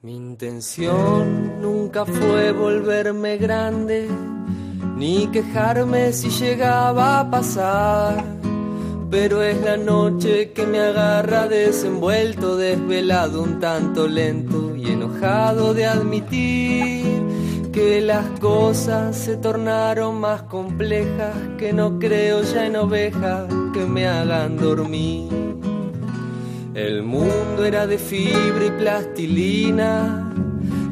Mi intención nunca fue volverme grande, ni quejarme si llegaba a pasar. Pero es la noche que me agarra desenvuelto, desvelado, un tanto lento y enojado de admitir que las cosas se tornaron más complejas, que no creo ya en ovejas que me hagan dormir. El mundo era de fibra y plastilina,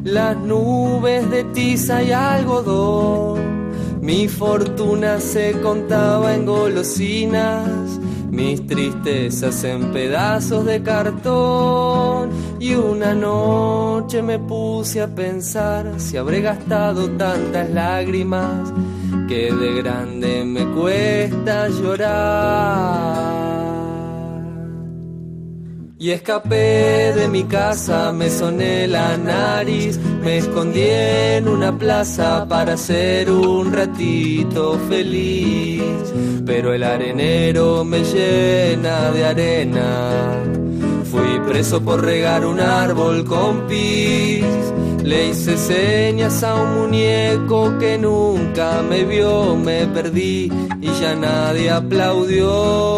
las nubes de tiza y algodón. Mi fortuna se contaba en golosinas, mis tristezas en pedazos de cartón. Y una noche me puse a pensar si habré gastado tantas lágrimas que de grande me cuesta llorar. Y escapé de mi casa, me soné la nariz, me escondí en una plaza para ser un ratito feliz. Pero el arenero me llena de arena. Fui preso por regar un árbol con pis. Le hice señas a un muñeco que nunca me vio, me perdí y ya nadie aplaudió.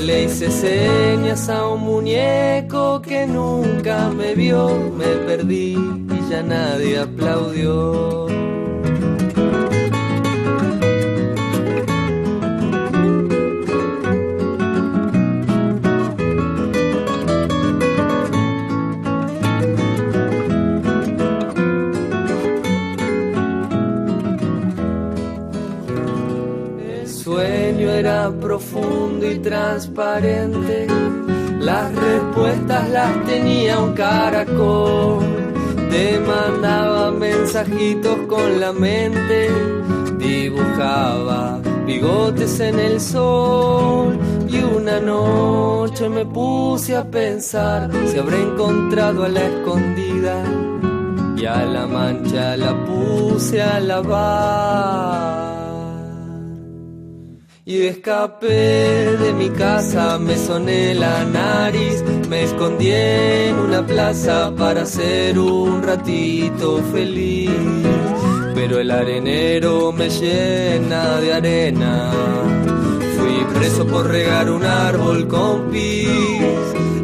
Le hice señas a un muñeco que nunca me vio, me perdí y ya nadie aplaudió. Sueño era profundo y transparente. Las respuestas las tenía un caracol. Te mandaba mensajitos con la mente. Dibujaba bigotes en el sol. Y una noche me puse a pensar si habré encontrado a la escondida. Y a la mancha la puse a lavar. Y escapé de mi casa, me soné la nariz, me escondí en una plaza para ser un ratito feliz. Pero el arenero me llena de arena. Fui preso por regar un árbol con pis.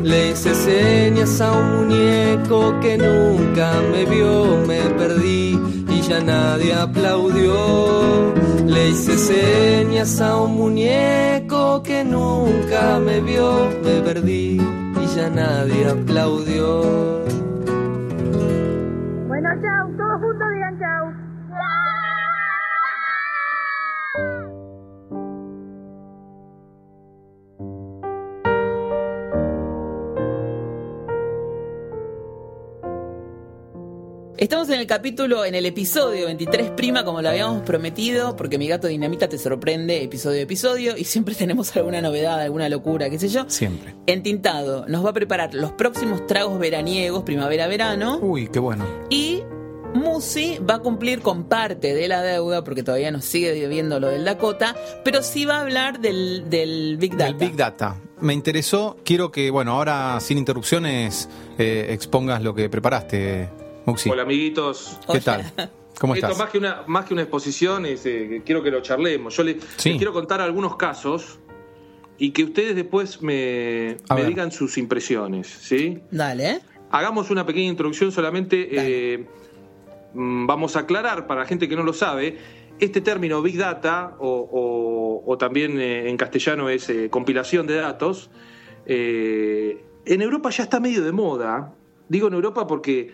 Le hice señas a un muñeco que nunca me vio, me perdí ya nadie aplaudió. Le hice señas a un muñeco que nunca me vio, me perdí y ya nadie aplaudió. Bueno, chau, todos Estamos en el capítulo, en el episodio 23 prima, como lo habíamos prometido, porque mi gato Dinamita te sorprende episodio a episodio y siempre tenemos alguna novedad, alguna locura, qué sé yo. Siempre. Entintado nos va a preparar los próximos tragos veraniegos, primavera-verano, Uy, qué bueno. y Musi va a cumplir con parte de la deuda, porque todavía nos sigue debiendo lo del Dakota, pero sí va a hablar del, del Big Data. Del Big Data. Me interesó, quiero que, bueno, ahora sin interrupciones eh, expongas lo que preparaste, Muxi. Hola amiguitos. ¿Qué tal? ¿Cómo Esto estás? más que una más que una exposición es eh, quiero que lo charlemos. Yo le- Sí. les quiero contar algunos casos y que ustedes después me, digan sus impresiones, ¿sí? Dale. Hagamos una pequeña introducción solamente. Eh, mm, vamos a aclarar para la gente que no lo sabe. Este término Big Data, o, o- o también eh, en castellano es eh, compilación de datos, eh, en Europa ya está medio de moda. Digo en Europa porque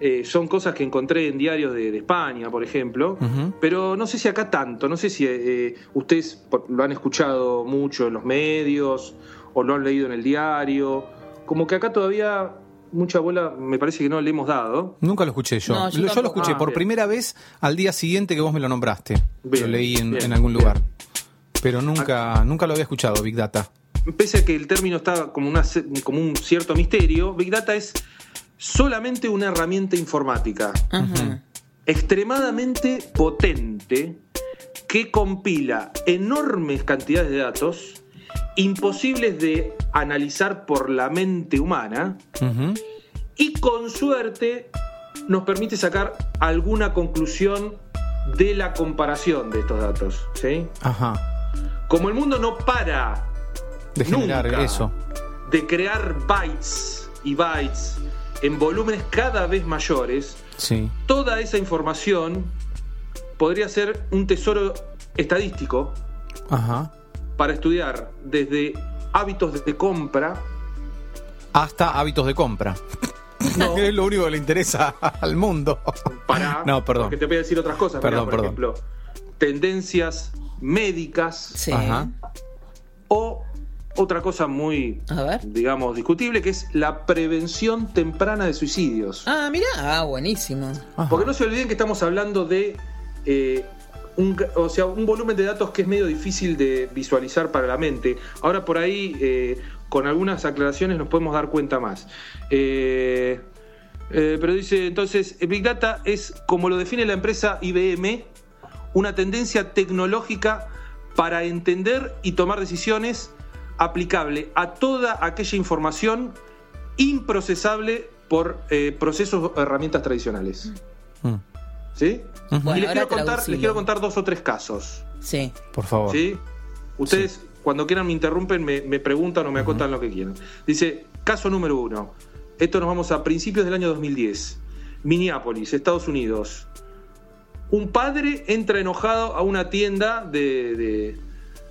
eh, son cosas que encontré en diarios de, de España, por ejemplo, pero no sé si acá tanto, no sé si eh, ustedes por- lo han escuchado mucho en los medios o lo han leído en el diario, como que acá todavía mucha bola me parece que no le hemos dado. Nunca lo escuché yo. No, yo Lo- yo lo tampoco. escuché Ah, por bien. primera vez al día siguiente que vos me lo nombraste. Bien, lo leí en, bien, en algún bien. lugar. Pero nunca, nunca lo había escuchado, Big Data. Pese a que el término está como, una, como un cierto misterio, Big Data es solamente una herramienta informática extremadamente potente que compila enormes cantidades de datos imposibles de analizar por la mente humana y con suerte nos permite sacar alguna conclusión de la comparación de estos datos. ¿sí? Ajá. Como el mundo no para De generar nunca eso. de crear bytes y bytes en volúmenes cada vez mayores, Sí. toda esa información podría ser un tesoro estadístico Ajá. para estudiar desde hábitos de compra. Hasta hábitos de compra. No. Que es lo único que le interesa al mundo. Para, No, perdón. Porque te voy a decir otras cosas. Mirá, Perdón, por perdón. ejemplo, tendencias médicas Sí. Ajá. o otra cosa muy, A ver. digamos, discutible, que es la prevención temprana de suicidios. Ah, mira, ah, buenísimo. Ajá. Porque no se olviden que estamos hablando de eh, un, o sea, un volumen de datos que es medio difícil de visualizar para la mente. Ahora por ahí, eh, con algunas aclaraciones, nos podemos dar cuenta más. Eh, eh, pero dice entonces, Big Data es, como lo define la empresa IBM, una tendencia tecnológica para entender y tomar decisiones aplicable a toda aquella información improcesable por eh, procesos o herramientas tradicionales. Mm. ¿Sí? Bueno, y les quiero, contar, les quiero contar dos o tres casos. Sí. Por favor. ¿Sí? Ustedes, cuando quieran, me interrumpen, me, me preguntan o me acotan lo que quieran. Dice, caso número uno. Esto nos vamos a principios del año 2010. Minneapolis, Estados Unidos. Un padre entra enojado a una tienda de, de,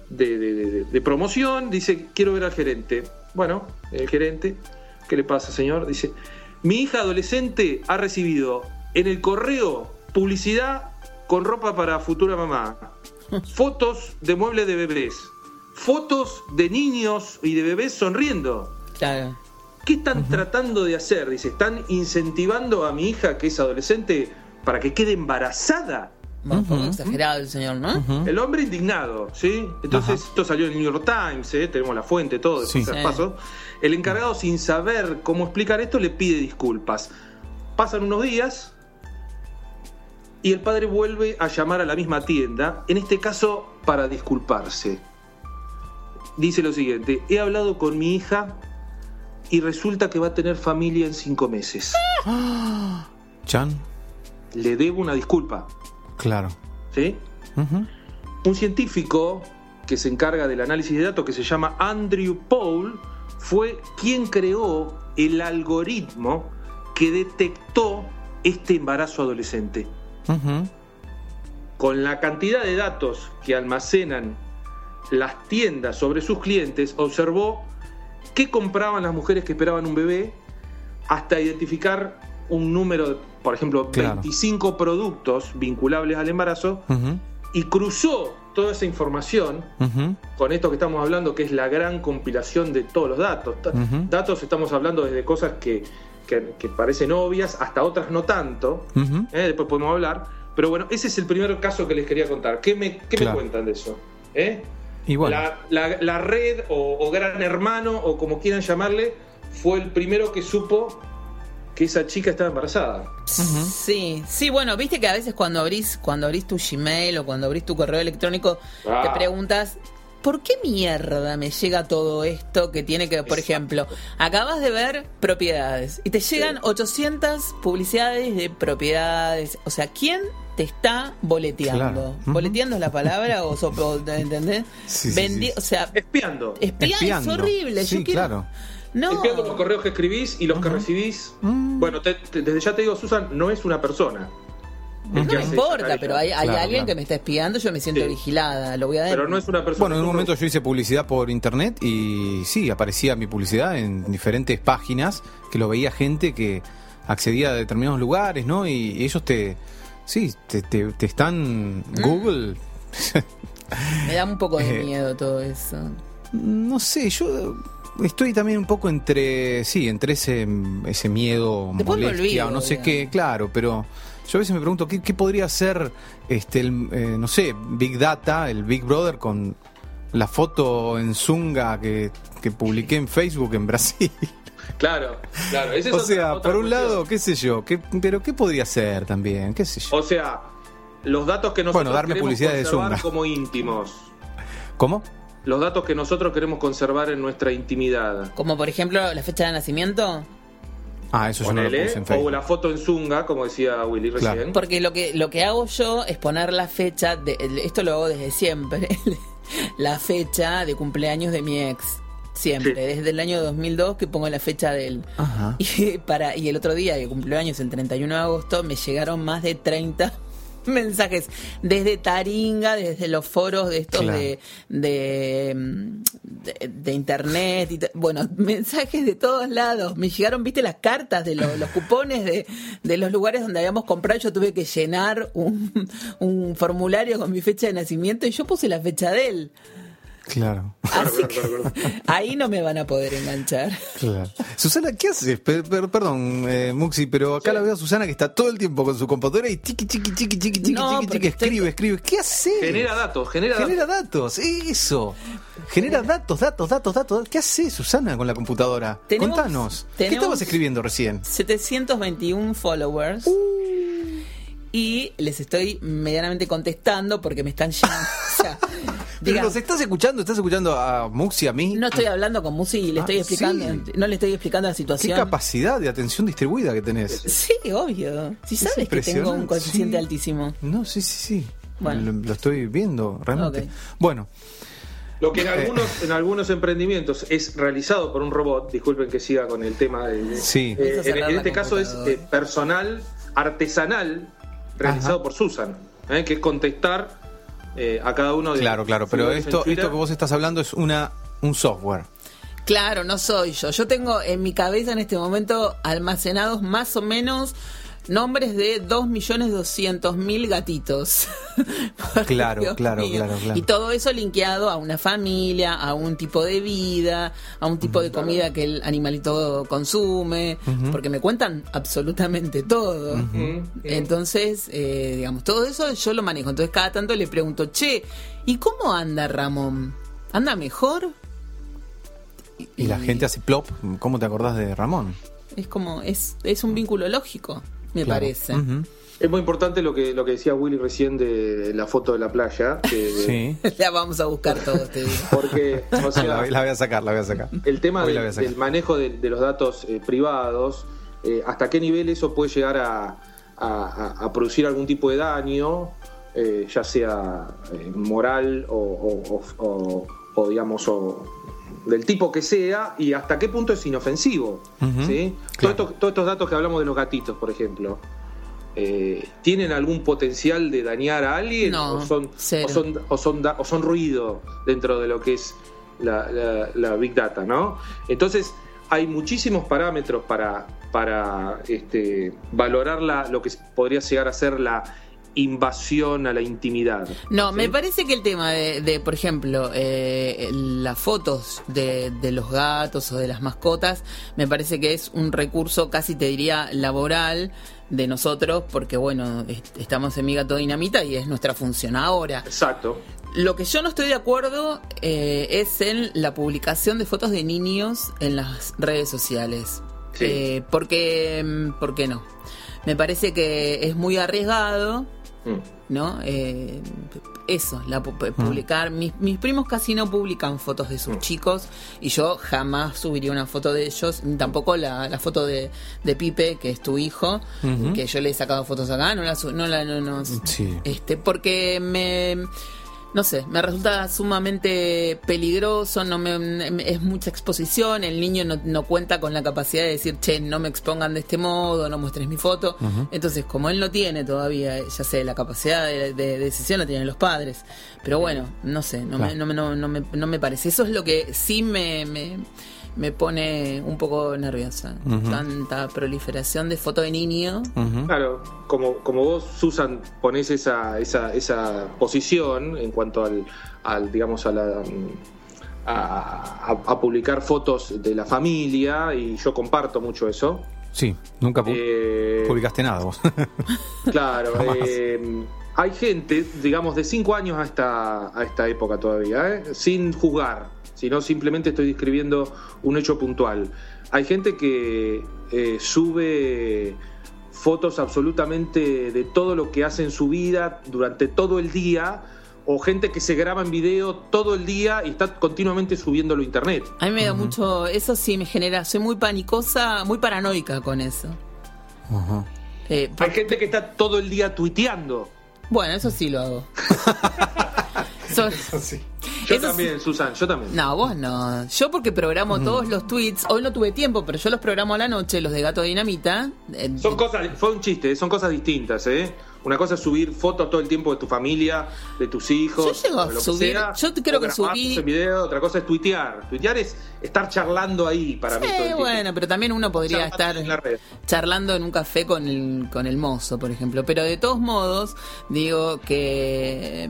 de- de- de- de promoción. Dice, quiero ver al gerente. Bueno, el gerente, ¿qué le pasa, señor? Dice, mi hija adolescente ha recibido en el correo publicidad con ropa para futura mamá fotos de muebles de bebés, fotos de niños y de bebés sonriendo. Claro. ¿Qué están tratando de hacer? Dice, ¿están incentivando a mi hija que es adolescente para que quede embarazada? Bueno, un poco exagerado el señor, ¿no? El hombre indignado, ¿sí? Entonces, Ajá. esto salió en el New York Times, ¿eh? tenemos la fuente, todo, Sí. Sí. pasos. El encargado, sin saber cómo explicar esto, le pide disculpas. Pasan unos días y el padre vuelve a llamar a la misma tienda, en este caso para disculparse. Dice lo siguiente, he hablado con mi hija y resulta que va a tener familia en cinco meses. Chan. Le debo una disculpa, Claro. ¿sí? Un científico que se encarga del análisis de datos, que se llama Andrew Paul, fue quien creó el algoritmo que detectó este embarazo adolescente. Con la cantidad de datos que almacenan las tiendas sobre sus clientes, observó qué compraban las mujeres que esperaban un bebé hasta identificar un número, de, por ejemplo, Claro. 25 productos vinculables al embarazo y cruzó toda esa información con esto que estamos hablando, que es la gran compilación de todos los datos. Datos estamos hablando desde cosas que, que- que parecen obvias hasta otras no tanto. ¿eh? Después podemos hablar. Pero bueno, ese es el primer caso que les quería contar. ¿Qué me, qué me cuentan de eso? ¿Eh? Y bueno. La, la- la red o, o gran hermano o como quieran llamarle fue el primero que supo que esa chica estaba embarazada. Sí, sí, bueno, viste que a veces cuando abrís, cuando abrís tu Gmail o cuando abrís tu correo electrónico, Ah. te preguntas, ¿por qué mierda me llega todo esto que tiene que, por ejemplo, acabas de ver propiedades y te llegan Sí. 800 publicidades de propiedades? O sea, ¿quién te está boleteando? Claro. ¿Boleteando es la palabra o soplo, ¿entendés? Sí, sí, Vendi- sí. O sea, Espiando. espía es Espiando. horrible. Sí, Yo quiero... claro. No. Espiando los correos que escribís y los que recibís. Mm. Bueno, te- te- desde ya te digo, Susan, no es una persona. No me importa, pero hay, hay Claro, alguien claro. que me está espiando, yo me siento Sí. vigilada, lo voy a dar. Pero no es una persona. Bueno, en un momento yo hice publicidad por internet y sí, aparecía mi publicidad en diferentes páginas que lo veía gente que accedía a determinados lugares, ¿no? Y ellos te, sí, te, te- te están Google. Me da un poco de Eh, miedo todo eso. No sé, yo estoy también un poco entre, sí, entre ese, ese miedo, Después o no sé digamos. qué, claro, pero yo a veces me pregunto qué, qué podría ser, este, el, eh, no sé, Big Data, el Big Brother con la foto en Zunga que, que publiqué en Facebook en Brasil. Claro, claro. esa es o otra- sea, otra por un cuestión. lado, qué sé yo, qué, pero qué podría ser también, qué sé yo. O sea, los datos que nosotros Bueno, darme queremos publicidad de Zunga. como íntimos. ¿Cómo? Los datos que nosotros queremos conservar en nuestra intimidad. Como por ejemplo la fecha de nacimiento. Ah, eso yo no lo Ponele, puse en o la foto en Zunga, como decía Willy Claro. recién. Porque lo que, lo que hago yo es poner la fecha, de, esto lo hago desde siempre, la fecha de cumpleaños de mi ex. Siempre, Sí. desde el año 2002 que pongo la fecha de él. Ajá. Y, para, y el otro día, que cumpleaños el 31 de agosto, me llegaron más de 30 mensajes desde Taringa, desde los foros de estos Claro. de, de, mm, de- de internet, y bueno, mensajes de todos lados. Me llegaron, viste, las cartas de los, los cupones de, de los lugares donde habíamos comprado. Yo tuve que llenar un, un formulario con mi fecha de nacimiento y yo puse la fecha de él. Claro. Así que ahí no me van a poder enganchar. Claro. Susana, ¿qué haces? Per- per- perdón, eh, Muxi, pero acá la veo a Susana que está todo el tiempo con su computadora y chiqui, chiqui, chiqui, chiqui, chiqui, No, chiqui, chiqui, estoy- escribe, escribe. ¿Qué haces? Genera datos, genera, Genera datos, eso. Genera datos, datos, datos, datos. ¿Qué haces, Susana, con la computadora? Tenemos- Contanos. ¿Qué tenemos- estabas escribiendo recién? 721 followers. Y les estoy medianamente contestando porque me están llamando. O sea, Pero nos estás escuchando, estás escuchando a Muxi, a mí. no estoy hablando con Musi y le Ah, estoy explicando, sí. no le estoy explicando la Qué situación. capacidad de atención distribuida que tenés. Sí, obvio. Si Es sabes que tengo un coeficiente sí. altísimo. No, sí, sí, sí. Bueno. Lo, lo estoy viendo, realmente. Bueno, Lo que en algunos, en algunos emprendimientos es realizado por un robot, disculpen que siga con el tema de, Sí. eh, en, este caso es eh, personal, artesanal, realizado Ajá. por Susan, eh, que es contestar eh, a cada uno de claro, claro. los Pero esto, esto que vos estás hablando es una un software. Claro, no soy yo. Yo tengo en mi cabeza en este momento almacenados más o menos nombres de 2.200.000 gatitos. Claro, Dios claro, claro, claro. Y todo eso linkeado a una familia, a un tipo de vida, a un tipo de comida que el animalito consume, porque me cuentan absolutamente todo. Mm, Entonces, eh, digamos, todo eso yo lo manejo. Entonces, cada tanto le pregunto, che, ¿y cómo anda Ramón? ¿Anda mejor? Y la gente hace plop. ¿Cómo te acordás de Ramón? Es como, es, es un vínculo lógico, me Claro. parece. Es muy importante lo que, lo que decía Willy recién de la foto de la playa, que- Sí. La vamos a buscar todos, te digo. porque o sea, la, la voy a sacar, la voy a sacar. el tema del- sacar. manejo de, de los datos eh, privados, eh, hasta qué nivel eso puede llegar a, a- a- a producir algún tipo de daño, eh, ya sea eh, moral o, o- o- o- o, digamos, o del tipo que sea, y hasta qué punto es inofensivo. ¿sí? claro. Todos, estos, todos estos datos que hablamos de los gatitos, por ejemplo. eh, ¿Tienen algún potencial de dañar a alguien? No, ¿O son, o son, o son, da- o son ruido dentro de lo que es la, la- la Big Data, ¿no? Entonces, hay muchísimos parámetros para, para este, valorar la- lo que podría llegar a ser la invasión a la intimidad. No, ¿sí? me parece que el tema de, de, por ejemplo, eh, las fotos de, de los gatos o de las mascotas, me parece que es un recurso casi te diría laboral de nosotros, porque bueno, est- estamos en Mi Gato Dinamita y es nuestra función ahora. Exacto. Lo que yo no estoy de acuerdo eh, es en la publicación de fotos de niños en las redes sociales. Sí. Eh, porque, mm, ¿Por qué no? Me parece que es muy arriesgado. ¿No? Eh, eso, la pu- publicar. Mis, mis primos casi no publican fotos de sus chicos y yo jamás subiría una foto de ellos, tampoco la, la foto de, de Pipe, que es tu hijo, que yo le he sacado fotos acá, no la, su- no la, no, no- Sí. este, porque me, no sé, me resulta sumamente peligroso, no me, es mucha exposición, el niño no, no cuenta con la capacidad de decir, che, no me expongan de este modo, no muestres mi foto. Entonces, como él no tiene todavía, ya sé, la capacidad de, de decisión la tienen los padres. Pero bueno, no sé, no, me, Claro. no, me- no, no me, no me parece. Eso es lo que sí me... me me pone un poco nerviosa. Tanta proliferación de foto de niño. Claro, como, como vos, Susan, ponés esa, esa, esa posición en cuanto al, al digamos, a la a, a- a publicar fotos de la familia, y yo comparto mucho eso. Sí, nunca pu- Eh, publicaste nada vos. Claro, eh, hay gente, digamos, de 5 años a esta, a esta época todavía, ¿eh? sin juzgar, sino simplemente estoy describiendo un hecho puntual. Hay gente que eh, sube fotos absolutamente de todo lo que hace en su vida durante todo el día o gente que se graba en video todo el día y está continuamente subiéndolo a internet. A mí me da mucho, eso sí me genera, soy muy panicosa, muy paranoica con eso. Eh, Hay gente que está todo el día tuiteando. bueno, eso sí lo hago. So- Yo Eso también, Susan, yo también. no, vos no. Yo porque programo todos los tweets. Hoy no tuve tiempo, pero yo los programo a la noche, los de Gato Dinamita. Eh, Son cosas, fue un chiste, son cosas distintas, ¿eh? Una cosa es subir fotos todo el tiempo de tu familia, de tus hijos. Yo llego a subir- sea, yo creo que subí- video, otra cosa es tuitear. Tuitear es estar charlando ahí para mí. todo el tiempo. bueno, pero también uno podría Charlando estar en la red. charlando en un café con el, con el mozo, por ejemplo. Pero de todos modos, digo que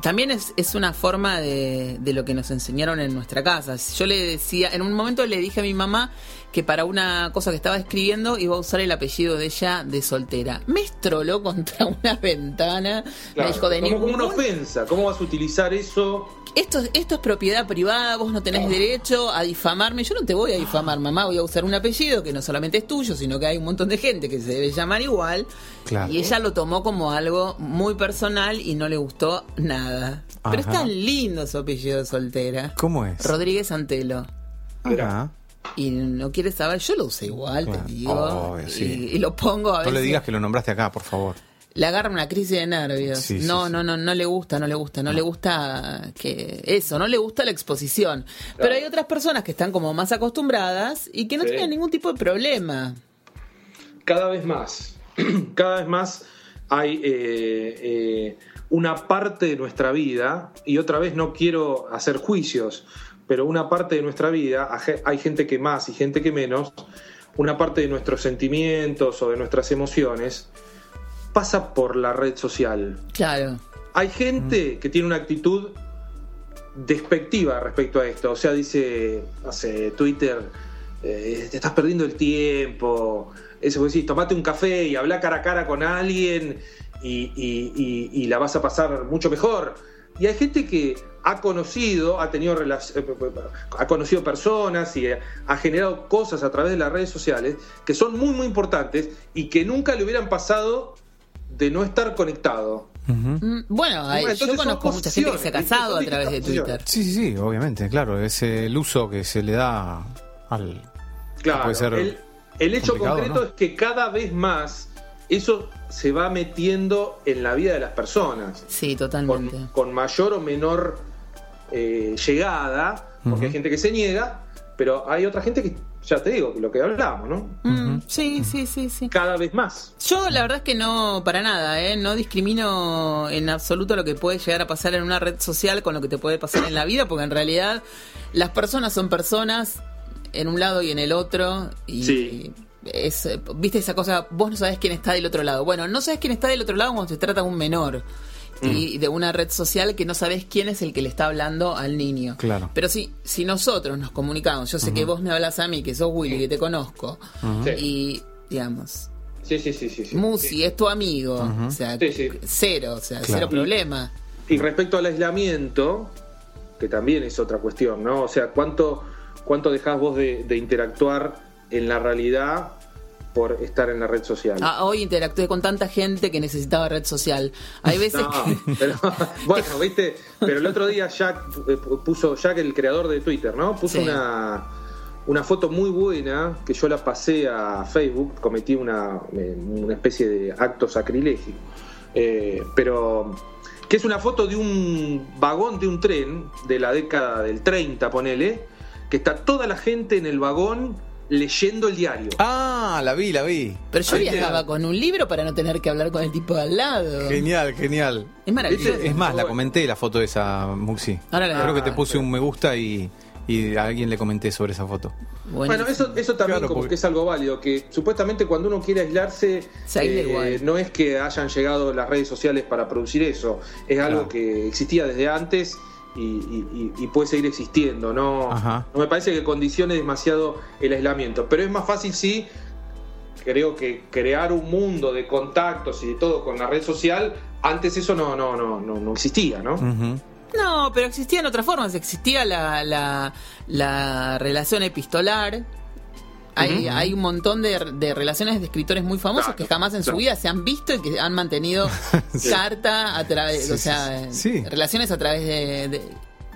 también es, es una forma de, de lo que nos enseñaron en nuestra casa. Yo le decía, en un momento le dije a mi mamá que para una cosa que estaba escribiendo iba a usar el apellido de ella de soltera. Me estroló contra una ventana. Claro, me dijo de como, ningún una ofensa. ¿Cómo vas a utilizar eso? esto, esto es propiedad privada, vos no tenés derecho a difamarme. Yo no te voy a difamar, mamá, voy a usar un apellido que no solamente es tuyo, sino que hay un montón de gente que se debe llamar igual. Claro. Y ella lo tomó como algo muy personal y no le gustó nada. Pero es tan lindo su apellido de soltera. ¿Cómo es? Rodríguez Antelo. Ajá. Y no quiere saber, yo lo usé igual, te digo. Obvio, y, sí. y lo pongo a No veces. le digas que lo nombraste acá, por favor. Le agarra una crisis de nervios. Sí, sí, no, sí. no, no, no le gusta, no le gusta, no, le gusta que eso, no le gusta la exposición. Pero hay otras personas que están como más acostumbradas y que no Sí. tienen ningún tipo de problema. cada vez más, cada vez más hay eh, eh, una parte de nuestra vida, y otra vez no quiero hacer juicios, pero una parte de nuestra vida, hay gente que más y gente que menos, una parte de nuestros sentimientos o de nuestras emociones pasa por la red social. Claro. Hay gente que tiene una actitud despectiva respecto a esto. O sea, dice, sé, Twitter, eh, te estás perdiendo el tiempo. Eso vos decís, tomate un café y habla cara a cara con alguien y, y- y- y la vas a pasar mucho mejor. Y hay gente que ha conocido, ha tenido eh, ha conocido personas y ha generado cosas a través de las redes sociales que son muy muy importantes y que nunca le hubieran pasado de no estar conectado. Mm, Bueno, entonces yo conozco mucha gente que se ha casado a través de Twitter. Sí, sí, sí, obviamente, claro. Es el uso que se le da al. Claro, puede ser el, el hecho concreto ¿no? es que cada vez más eso se va metiendo en la vida de las personas, Sí, con, totalmente. con mayor o menor eh, llegada, porque hay gente que se niega, pero hay otra gente que, ya te digo, lo que hablamos, ¿no? Mm, sí, sí, sí, sí. Cada vez más. Yo la verdad es que no, para nada, ¿eh? no discrimino en absoluto lo que puede llegar a pasar en una red social con lo que te puede pasar en la vida, porque en realidad las personas son personas en un lado y en el otro. Y Sí. es, viste esa cosa, vos no sabés quién está del otro lado. Bueno, no sabés quién está del otro lado cuando se trata de un menor. Y de una red social que no sabés quién es el que le está hablando al niño. Claro. Pero si, si nosotros nos comunicamos, yo sé que vos me hablas a mí, que sos Willy, que te conozco, y digamos, Sí, sí, sí, sí. sí. Musi Sí. es tu amigo, o sea, Sí, sí. cero, o sea, Claro. cero problema. Y respecto al aislamiento, que también es otra cuestión, ¿no? O sea, ¿cuánto, cuánto dejás vos de, de interactuar en la realidad por estar en la red social? Ah, hoy interactué con tanta gente que necesitaba red social. Hay veces No, que... pero, bueno, viste, pero el otro día Jack eh, puso, Jack el creador de Twitter, ¿no? Puso Sí. una, una foto muy buena que yo la pasé a Facebook, cometí una, eh, una especie de acto sacrilegio. Eh, pero que es una foto de un vagón de un tren de la década del 30, ponele, que está toda la gente en el vagón leyendo el diario. Ah, la vi, la vi. Pero yo Ahí te- viajaba con un libro para no tener que hablar con el tipo de al lado. Genial, genial. Es maravilloso. Es más, la comenté la foto esa, Muxi. Ahora la- Creo que te Ah, puse pero- un me gusta y, y a alguien le comenté sobre esa foto. Buenísimo. Bueno, eso, eso también Claro, como porque- que es algo válido, que supuestamente cuando uno quiere aislarse, eh, Se aísla igual. no es que hayan llegado las redes sociales para producir eso, es algo Claro. que existía desde antes y, y- y- y puede seguir existiendo, ¿no? Ajá. No me parece que condicione demasiado el aislamiento, pero es más fácil sí, creo que crear un mundo de contactos y de todo con la red social, antes eso no, no, no, no, no existía, ¿no? No, pero existían otras formas. Existía la, la, la relación epistolar, Hay, hay un montón de, de relaciones de escritores muy famosos Claro, que jamás en su vida se han visto y que han mantenido carta a través, Sí, o sí, sea, sí. Sí. relaciones a través de, de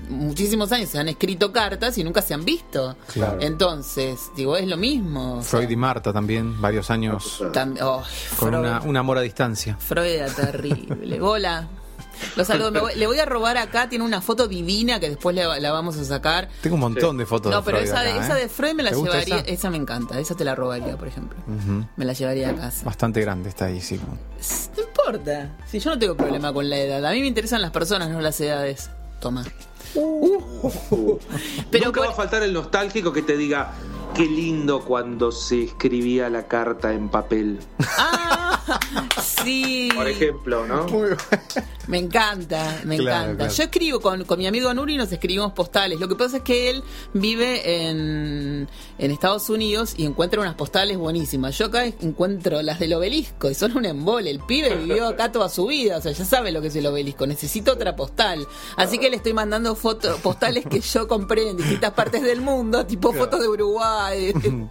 muchísimos años. Se han escrito cartas y nunca se han visto. Claro. Entonces, digo, es lo mismo. o sea, Freud y Marta también, varios años tam- oh, con Freud. una, un amor a distancia. Freud era terrible. Hola. Lo saludo. Me voy- le voy a robar acá. Tiene una foto divina que después le- la vamos a sacar. Tengo un montón de fotos No, de pero Freud esa, de, esa ¿eh? de Freud me la ¿Te gusta llevaría. esa? Esa? me encanta. Esa te la robaría, por ejemplo. Me la llevaría a casa. Bastante grande está ahí, sí. No importa. Si yo no tengo problema con la edad. A mí me interesan las personas, no las edades. Toma. Pero Nunca por- va a faltar el nostálgico que te diga, qué lindo cuando se escribía la carta en papel. Ah, sí. Por ejemplo, ¿no? Me encanta, me Claro, encanta. claro. Yo escribo con, con mi amigo Nuri, nos escribimos postales. Lo que pasa es que él vive en, en Estados Unidos y encuentra unas postales buenísimas. Yo acá encuentro las del obelisco y son un embole. El pibe vivió acá toda su vida, o sea, ya sabe lo que es el obelisco. Necesito otra postal. Así que le estoy mandando fotos, postales que yo compré en distintas partes del mundo, tipo fotos de Uruguay, de,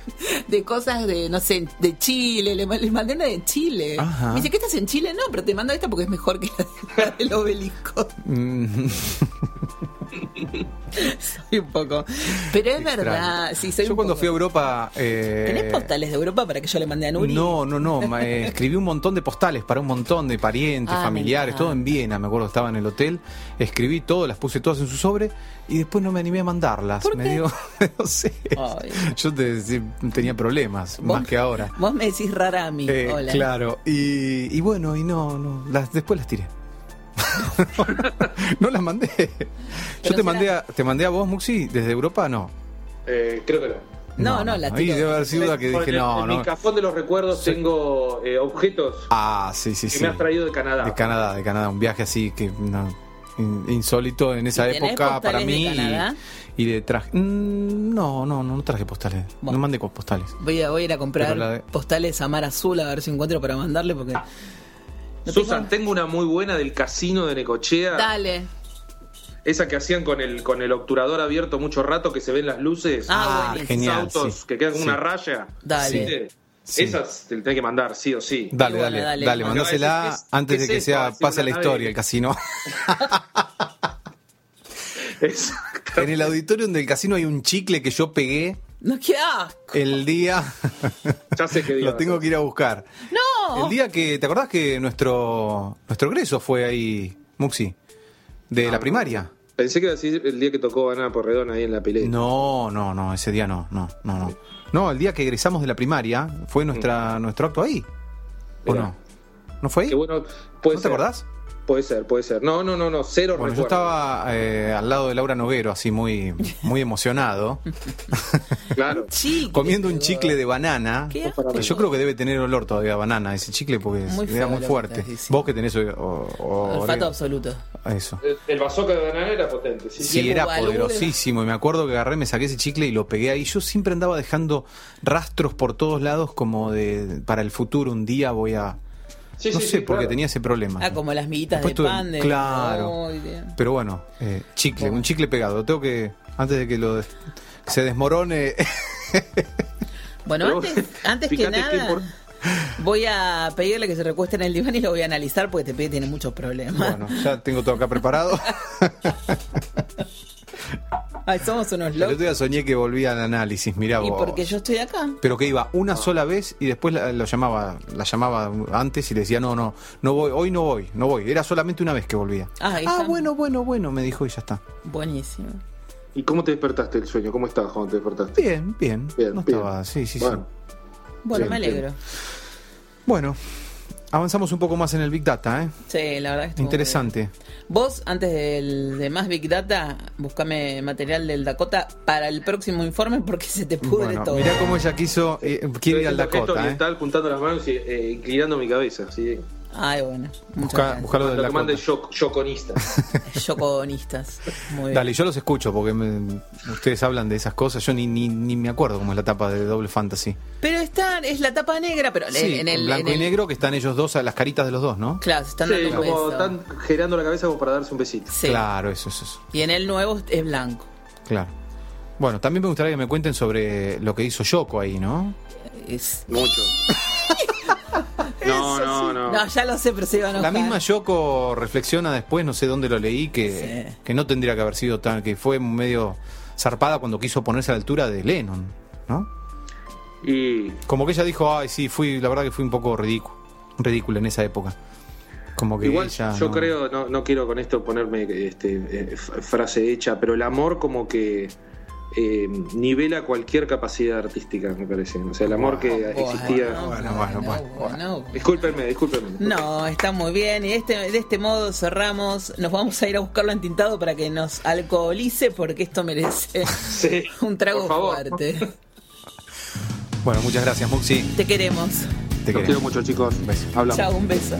de cosas de, no sé, de Chile. Le, le mandé una de Chile. Ajá. Me dice, ¿qué estás en Chile? No, pero te mando esta porque es mejor que la de- la del obelisco. Soy un poco. Pero es verdad, sí, soy Yo cuando poco. fui a Europa... eh, ¿Tenés postales de Europa para que yo le mande a Nuri? No, no, no. eh, escribí un montón de postales para un montón de parientes, Ah, familiares, todo en Viena. Me acuerdo que estaba en el hotel. Escribí todo, las puse todas en su sobre y después no me animé a mandarlas. ¿Por me qué? dio, no sé. Ay. Yo te- tenía problemas, más que ahora. Vos me decís rara a mí. Eh, Hola. Claro, y, y bueno, y no, no, las, después las tiré. no las mandé. Yo te mandé, a, te mandé a vos, Muxi, desde Europa, no. Eh, creo que no. No, no, la Ahí tiro. debe haber sido la que dije, el- no, en no. mi cajón de los recuerdos tengo eh, objetos Ah, sí, sí, que sí. me has traído de Canadá. De Canadá, de Canadá, un viaje así que no, in- insólito en esa ¿Y tenés época para mí. de y-? Y, de traje. mm, no, no, no, no traje postales. Bueno. No mandé con postales. Voy a, voy a ir a comprar de- postales a Mar Azul a ver si encuentro para mandarle porque. No Susan, tengo- tengo una muy buena del casino de Necochea. Dale. Esa que hacían con el, con el obturador abierto mucho rato, que se ven las luces. Ah. Esos genial. autos sí. que quedan con Sí. una raya. Dale. Sí. Esas te las tenés que mandar, sí o sí. Dale, dale, dale. mandásela es- es- antes es de que esto, sea pase la historia el casino. En el auditorium del casino hay un chicle que yo pegué No, qué asco. el día. Ya sé qué día Lo tengo que ir a buscar. No. El día que. ¿Te acordás que nuestro nuestro egreso fue ahí, Muxi? De Ah, la primaria. Pensé que iba a decir el día que tocó Ana Porredón ahí en la pileta. No, no, no, ese día no, no, no, no. No, el día que egresamos de la primaria fue nuestra, nuestro acto ahí. ¿O Mirá. no? ¿No fue ahí? Que bueno, ¿No te acordás? Puede ser, puede ser. No, no, no, no, cero Bueno, yo estaba eh, al lado de Laura Noguero, así muy, muy emocionado, Claro. Chicle, comiendo un chicle de banana. Qué yo creo que debe tener olor todavía a banana ese chicle porque Muy era feo muy que fuerte. Vos que tenés o, o- Olfato o- absoluto. eso. El, el bazooka de banana era potente, sí. Sí, era poderosísimo. Y me acuerdo que agarré, me saqué ese chicle y lo pegué ahí. Yo siempre andaba dejando rastros por todos lados como de para el futuro un día voy a... Sí, no sí, sé, sí, porque claro. tenía ese problema. Ah, como las miguitas Después de tuve- pan de. claro. Pero bueno, eh, chicle, un chicle pegado. Tengo que, antes de que lo des- se desmorone... Bueno, Pero, antes, antes que qué nada, voy a pedirle que se recueste en el diván y lo voy a analizar porque te pibe tiene muchos problemas. bueno, ya tengo todo acá preparado. Ay, somos unos El otro locos. día soñé que volvía al análisis, mirá Y vos. porque yo estoy acá. Pero que iba una sola vez y después la, lo llamaba, la llamaba antes y le decía, no, no, no voy, hoy no voy, no voy. Era solamente una vez que volvía. Ah, ah, bueno, bueno, bueno, me dijo y ya está. Buenísimo. ¿Y cómo te despertaste el sueño? ¿Cómo estabas cuando te despertaste? Bien, bien. Bien, no bien. estaba, sí, sí, Bueno, sí. Bueno, Bien, me bien. alegro. Bueno, avanzamos un poco más en el Big Data, ¿eh? Sí, la verdad que estuvo muy Interesante. bien. Vos, antes del, de más Big Data, buscame material del Dakota para el próximo informe porque se te pudre Bueno, todo. mirá cómo ella quiso, eh, quiere ir al Dakota, ¿eh? oriental, juntando las manos y eh, inclinando mi cabeza. ¿sí? Ay, bueno. Busca, buscalo del Lo que yo, yoconista. Yoconistas. Muy bien. Dale, yo los escucho porque me- ustedes hablan de esas cosas. Yo ni, ni, ni me acuerdo cómo es la tapa de Doble Fantasy. Pero está, es la tapa negra, pero Sí, en el. blanco en el- y negro que están ellos dos, las caritas de los dos, ¿no? Claro, se están Sí, dando un como beso. están girando la cabeza como para darse un besito. Sí. Claro, eso, eso, eso. Y en el nuevo es blanco. Claro. Bueno, también me gustaría que me cuenten sobre lo que hizo Yoko ahí, ¿no? Es- Mucho. No, no, no. No, ya lo sé, pero se iba a La enojar. misma Yoko reflexiona después, no sé dónde lo leí, que, Sí. que no tendría que haber sido tan, que fue medio zarpada cuando quiso ponerse a la altura de Lennon, ¿no? Y Como que ella dijo, ay, sí, fui, la verdad que fui un poco ridículo, ridículo en esa época. Como que igual ella yo no- creo, no, no quiero con esto ponerme este, eh, frase hecha, pero el amor como que eh, nivela cualquier capacidad artística, me parece. O sea, el amor que existía. Bueno, bueno. Discúlpenme, discúlpenme. No, está muy bien. Y de este, de este modo cerramos. Nos vamos a ir a buscarlo en tintado para que nos alcoholice, porque esto merece Sí, un trago por favor. fuerte. Bueno, muchas gracias, Muxi. Te queremos. Te Los queremos. quiero mucho, chicos. Beso. Hablamos. Chao, un beso.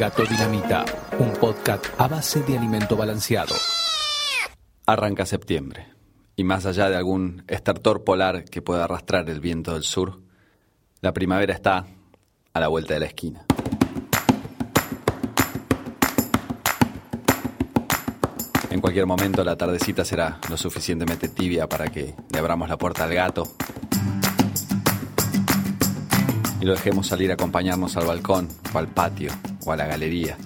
Gato dinamita, un podcast a base de alimento balanceado. Arranca septiembre, y más allá de algún estertor polar que pueda arrastrar el viento del sur, la primavera está a la vuelta de la esquina. En cualquier momento la tardecita será lo suficientemente tibia para que le abramos la puerta al gato y lo dejemos salir a acompañarnos al balcón o al patio o a la galería,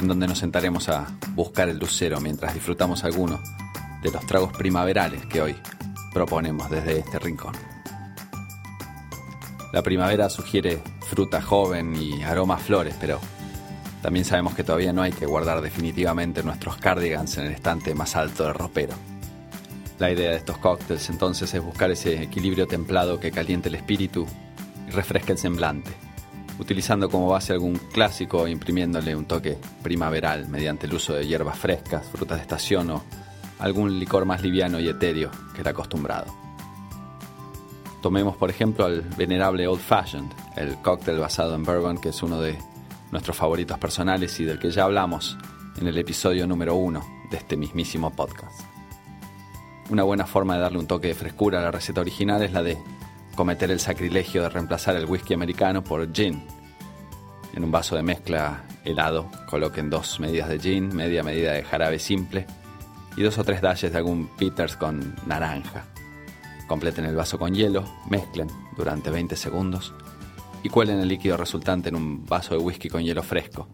en donde nos sentaremos a buscar el lucero mientras disfrutamos alguno de los tragos primaverales que hoy proponemos desde este rincón. La primavera sugiere fruta joven y aroma a flores, pero también sabemos que todavía no hay que guardar definitivamente nuestros cardigans en el estante más alto del ropero. La idea de estos cócteles entonces es buscar ese equilibrio templado que caliente el espíritu y refresca el semblante, utilizando como base algún clásico e imprimiéndole un toque primaveral mediante el uso de hierbas frescas, frutas de estación o algún licor más liviano y etéreo que el acostumbrado. Tomemos por ejemplo al venerable Old Fashioned, el cóctel basado en bourbon que es uno de nuestros favoritos personales y del que ya hablamos en el episodio número uno de este mismísimo podcast. Una buena forma de darle un toque de frescura a la receta original es la de cometer el sacrilegio de reemplazar el whisky americano por gin. En un vaso de mezcla helado coloquen dos medidas de gin, media medida de jarabe simple y dos o tres dashes de algún bitters con naranja. Completen el vaso con hielo, mezclen durante 20 segundos y cuelen el líquido resultante en un vaso de whisky con hielo fresco,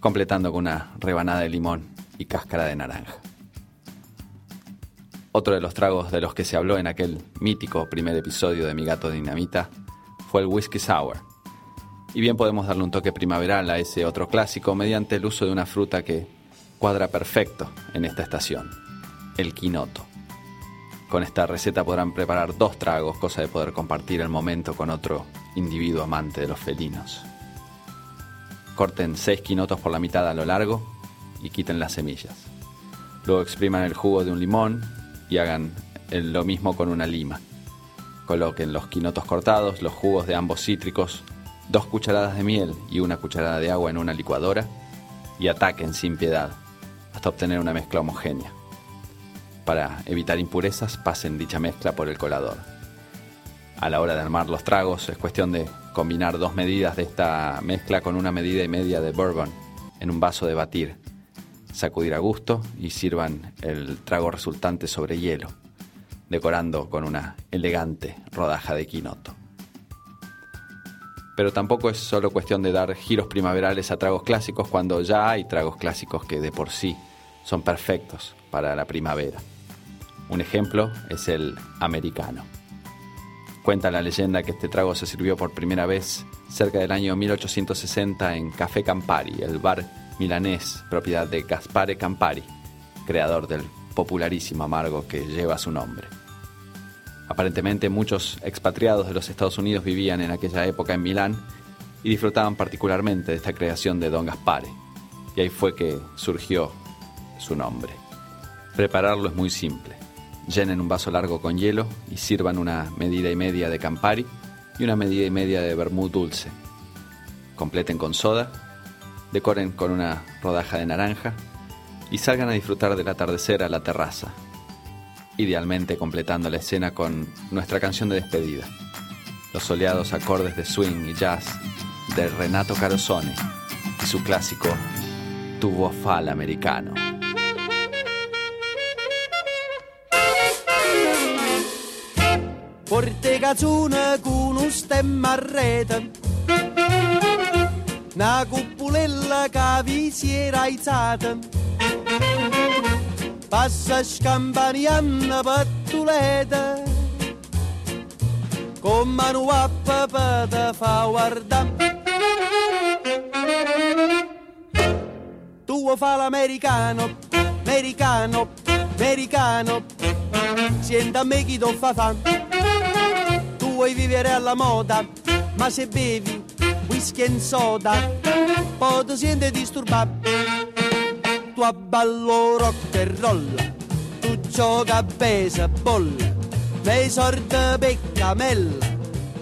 completando con una rebanada de limón y cáscara de naranja. Otro de los tragos de los que se habló en aquel mítico primer episodio de Mi Gato Dinamita fue el Whisky Sour. Y bien podemos darle un toque primaveral a ese otro clásico mediante el uso de una fruta que cuadra perfecto en esta estación, el quinoto. Con esta receta podrán preparar dos tragos, cosa de poder compartir el momento con otro individuo amante de los felinos. Corten seis quinotos por la mitad a lo largo y quiten las semillas. Luego expriman el jugo de un limón y hagan el- lo mismo con una lima. Coloquen los quinotos cortados, los jugos de ambos cítricos, dos cucharadas de miel y una cucharada de agua en una licuadora y ataquen sin piedad hasta obtener una mezcla homogénea. Para evitar impurezas, pasen dicha mezcla por el colador. A la hora de armar los tragos es cuestión de combinar dos medidas de esta mezcla con una medida y media de bourbon en un vaso de batir. Sacudir a gusto y sirvan el trago resultante sobre hielo, decorando con una elegante rodaja de quinoto. Pero tampoco es solo cuestión de dar giros primaverales a tragos clásicos cuando ya hay tragos clásicos que de por sí son perfectos para la primavera. Un ejemplo es el americano. Cuenta la leyenda que este trago se sirvió por primera vez cerca del año 1860 en Café Campari, el bar milanés propiedad de Gaspare Campari, creador del popularísimo amargo que lleva su nombre. Aparentemente muchos expatriados de los Estados Unidos vivían en aquella época en Milán y disfrutaban particularmente de esta creación de Don Gaspare, y ahí fue que surgió su nombre. Prepararlo es muy simple. Llenen un vaso largo con hielo y sirvan una medida y media de Campari y una medida y media de vermut dulce. Completen con soda, decoren con una rodaja de naranja y salgan a disfrutar del atardecer a la terraza, idealmente completando la escena con nuestra canción de despedida, los soleados acordes de swing y jazz de Renato Carosone y su clásico Tubo Fal americano. Porte con un stemma a rete cupulella che vi si era aizzata. Passa scampanianna pattuleta. Con mano a papà te fa guardare Tu fa l'americano, americano, americano. Sienta a me chi ti fa fa. Tu vuoi vivere alla moda ma se bevi whisky e soda, poi ti senti disturbato. Tu abballo rock e roll, tu gioca a baseball, nei sordi peccamella,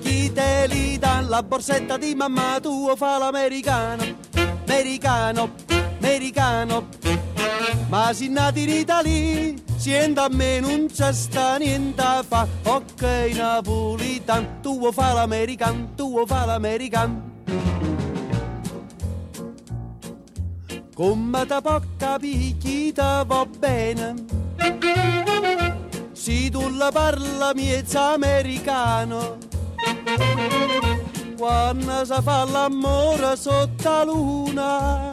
chi te li dà la borsetta di mamma tua fa l'americano, americano, americano. Ma si nati in Italia, sienta a me non c'è sta niente a fa. Ok, napolitan, tu fa l'american, tu fa l'american. Come capire chi te va bene? Se tu la parla miezza americano, quando si fa l'amore sotto la luna,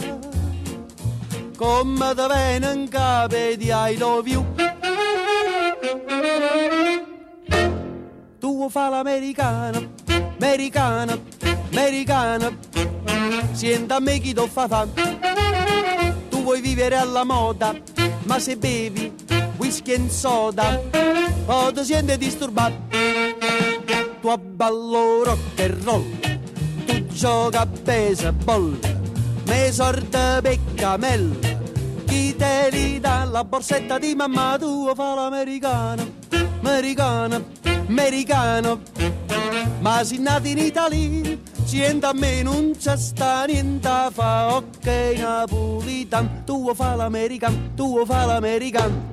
come te viene in capo di I love you. Tu fa l'americano, americano, americano, sienta a me chi ti fa. Tu vuoi vivere alla moda, ma se bevi whisky e soda, o ti senti disturbato. Tu abballo rock e roll, tu gioca a baseball, me sorte peccamella, chi te li dà la borsetta di mamma tua fa l'americano, americano, americano, ma si nati in Italia, sienta a me non c'è sta niente fa, ok napolitan, tu fa l'american, tu fa l'american.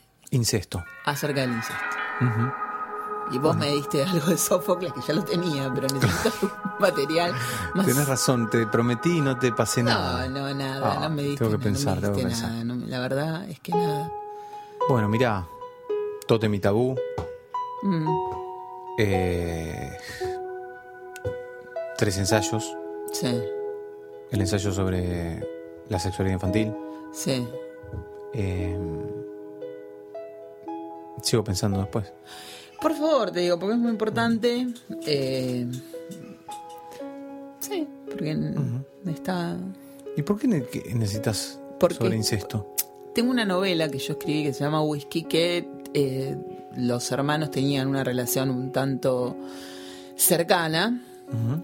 Incesto. acerca del incesto. Y vos me diste algo de Sófocles que ya lo tenía, pero necesito material más. Tenés razón, te prometí y no te pasé No, nada. no, nada, Ah, no me diste tengo que nada, pensar, no tengo me que diste pensar. nada, no me- la verdad es que nada. Bueno, mirá, Totem y Tabú, Mm, eh, tres ensayos, sí, el ensayo sobre la sexualidad infantil. sí. eh, sigo pensando después. Por favor, te digo, porque es muy importante. eh, sí, porque está. ¿Y por qué necesitas Porque- sobre incesto? Tengo una novela que yo escribí que se llama Whisky, que eh, los hermanos tenían una relación un tanto cercana.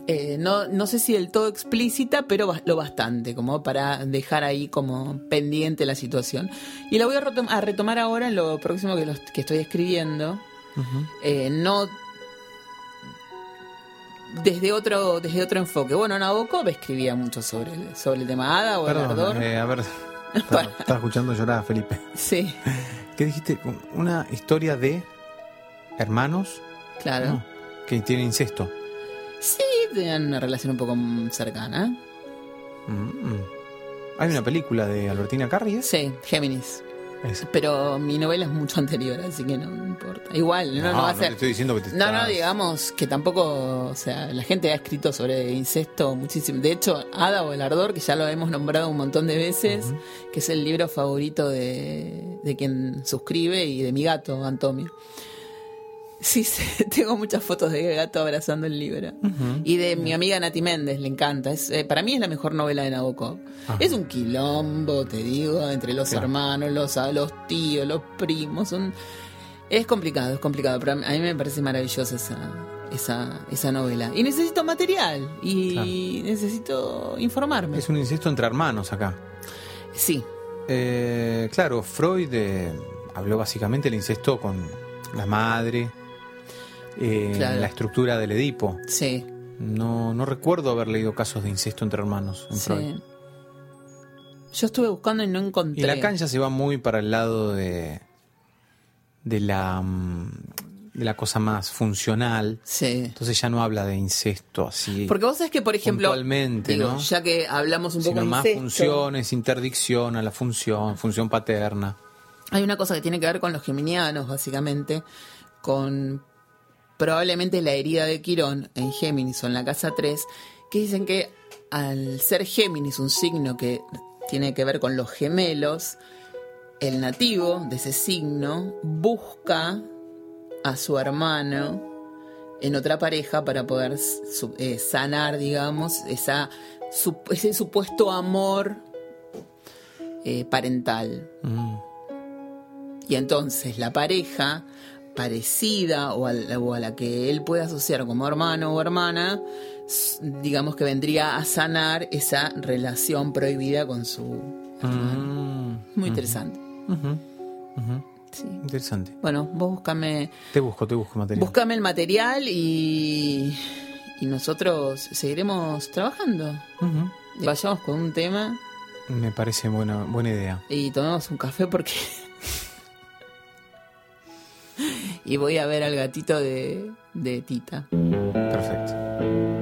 Eh, no, no sé si del todo explícita, pero lo bastante, como para dejar ahí como pendiente la situación. Y la voy a, retom- a retomar ahora en lo próximo que, los- que estoy escribiendo. Eh, no desde otro desde otro enfoque. Bueno, Nabokov escribía mucho sobre, el- sobre el tema Ada o el Perdón, ardor. eh, a ver, estaba, estaba escuchando llorar a Felipe. Sí, ¿Qué dijiste? Una historia de hermanos claro. No, que tienen incesto. Sí, tenían una relación un poco cercana. Mm, mm. Hay una película de Albertina Carri, ¿es? Sí, Géminis. Pero mi novela es mucho anterior, así que no, importa. Igual, no, no, va a ser. estoy diciendo que te No, no, digamos que tampoco, o sea, la gente ha escrito sobre incesto muchísimo. De hecho, Ada o el Ardor, que ya lo hemos nombrado un montón de veces, que es el libro favorito de, de quien suscribe y de mi gato, Antonio. Sí, sí, tengo muchas fotos de gato abrazando el libro. Y de mi amiga Nati Méndez, le encanta. Es, eh, para mí es la mejor novela de Nabokov. Es un quilombo, te digo, entre los hermanos, los, los tíos, los primos. Son... Es complicado, es complicado, pero a mí me parece maravillosa esa, esa, esa novela. Y necesito material y necesito informarme. Es un incesto entre hermanos acá. Sí, Eh, claro, Freud eh, habló básicamente del incesto con la madre, eh, Claro. la estructura del Edipo. sí, No, no recuerdo haber leído casos de incesto entre hermanos en Freud. sí. Yo estuve buscando y no encontré. Y Lacan ya se va muy para el lado de, de la mm, de la cosa más funcional. Sí. Entonces ya no habla de incesto así. Porque vos sabés que, por ejemplo, Puntualmente, digo, ¿no? ya que hablamos un poco sino de más incesto, funciones, interdicción a la función, función paterna. Hay una cosa que tiene que ver con los geminianos, básicamente, con probablemente la herida de Quirón en Géminis o en la casa 3, que dicen que al ser Géminis un signo que tiene que ver con los gemelos, el nativo de ese signo busca a su hermano en otra pareja para poder eh, sanar, digamos, esa, su- ese supuesto amor eh, parental. Mm. Y entonces la pareja parecida o a, la, o a la que él puede asociar como hermano o hermana, digamos que vendría a sanar esa relación prohibida con su hermano. Mm. Muy interesante. Sí. Interesante. Bueno, vos búscame, Te busco, te busco material. búscame el material y, y nosotros seguiremos trabajando. Ujú. Vayamos con un tema Me parece buena, buena idea. y tomemos un café porque... y voy a ver al gatito de, de Tita. Perfecto.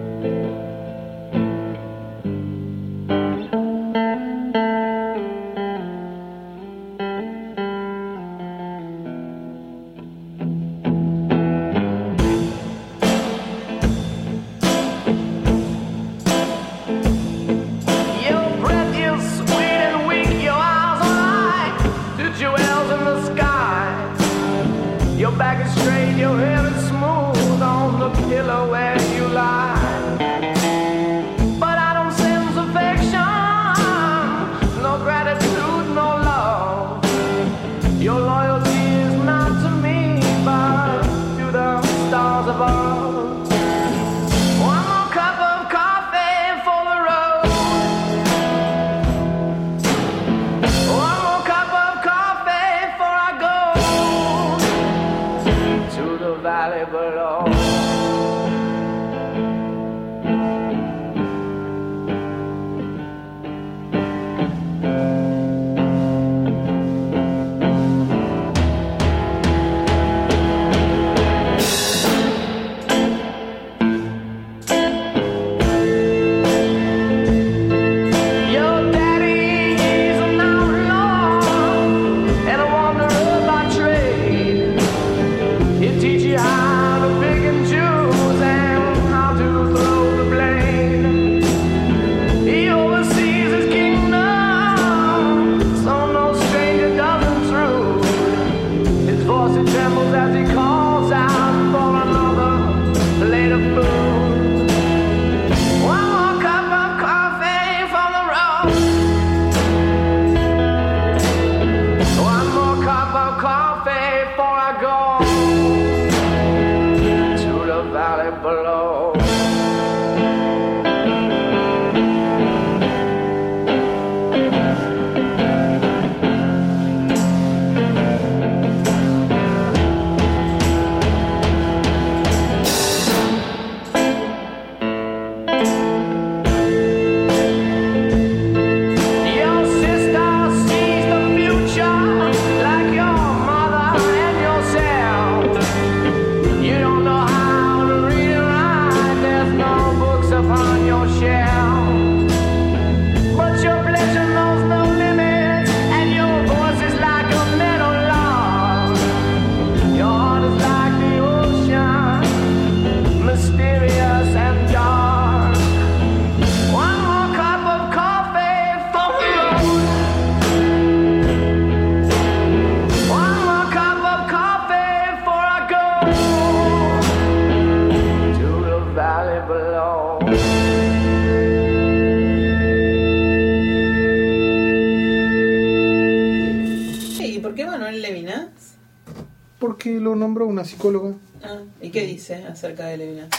Acerca de Levinas?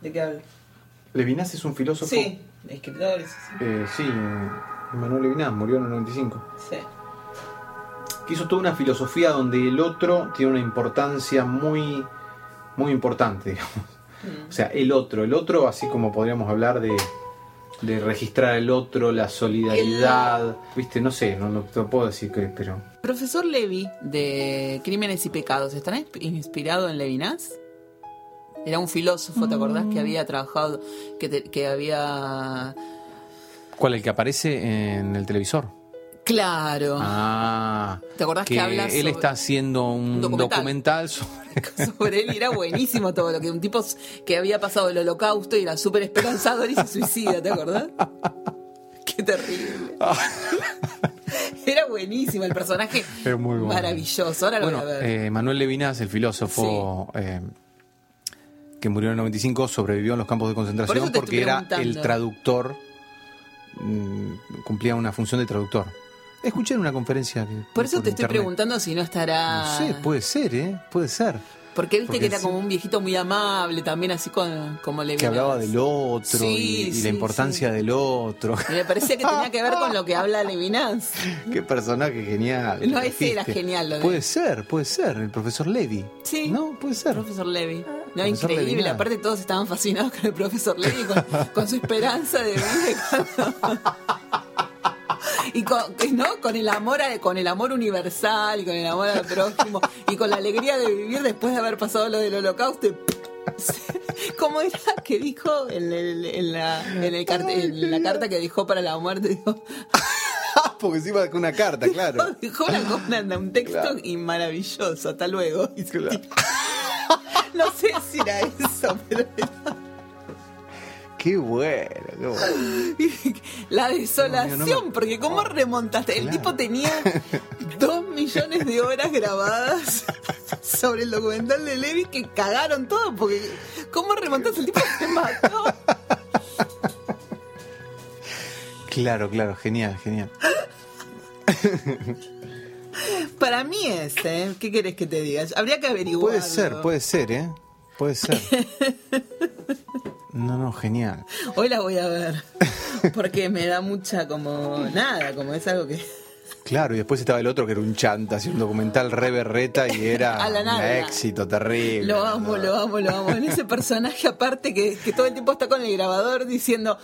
¿De qué habla? Levinas es un filósofo. Sí, escritores. sí. Eh, sí, Manuel Levinas murió en el 95. Sí. que hizo toda una filosofía donde el otro tiene una importancia muy, muy importante, digamos. O sea, el otro, el otro, así como podríamos hablar de, de registrar el otro, la solidaridad, viste, no sé, no, no te puedo decir que, pero Profesor Levi de Crímenes y Pecados, ¿estará insp- inspirado en Levinas? Era un filósofo, ¿te acordás? Que había trabajado, que, te- que había... ¿cuál el que aparece en el televisor? Claro. Ah, ¿Te acordás que habla él está haciendo un documental, documental. sobre sobre él y era buenísimo todo lo que un tipo que había pasado el holocausto y era súper esperanzador y se suicida, ¿te acordás? Qué terrible. Era buenísimo el personaje. Es muy bueno. Maravilloso. Ahora lo Bueno, voy a ver. eh, Manuel Levinas, el filósofo eh, que murió en el 95, sobrevivió en los campos de concentración porque era el traductor, mm, cumplía una función de traductor. Escuché en una conferencia. que- Por eso por te estoy preguntando si no estará. No sé, puede ser, ¿eh? Puede ser. Porque viste porque que era sí. como un viejito muy amable, también así con, como le Que hablaba del otro Sí, y, y sí, la importancia del otro. Y me parecía que tenía que ver con lo que habla Levinas. Qué personaje genial. No, que ese era genial, lo de- Puede ser, puede ser. El profesor Levi. Sí. No, puede ser. Profesor Levi. No, increíble. Aparte todos estaban fascinados con el profesor Levi, con, con su esperanza de vida. Y con, ¿no? con el amor a- con el amor universal y con el amor al prójimo y con la alegría de vivir después de haber pasado lo del holocausto. y- ¿Cómo era que dijo en, el- en la, en, el cart- en la carta que dejó para la muerte? Dijo, Porque encima de una carta, claro. Dejó una, un texto Claro. y maravilloso. Hasta luego. Claro. No sé si era eso, pero era Qué bueno, qué bueno. la desolación, No, no me- porque ¿cómo remontaste? El Claro. tipo tenía dos millones de horas grabadas sobre el documental de Levi que cagaron todo, porque ¿cómo remontaste? El tipo se mató. Claro, claro, genial, genial. Para mí es, ¿eh? ¿Qué querés que te diga? Habría que averiguar. Puede ser, puede ser, ¿eh? Puede ser. No, no, genial. Hoy la voy a ver, porque me da mucha como nada, como es algo que... Claro, y después estaba el otro que era un chanta, hacía un documental re berreta y era un éxito terrible. Lo amo, lo amo, lo amo. En ese personaje aparte que, que todo el tiempo está con el grabador diciendo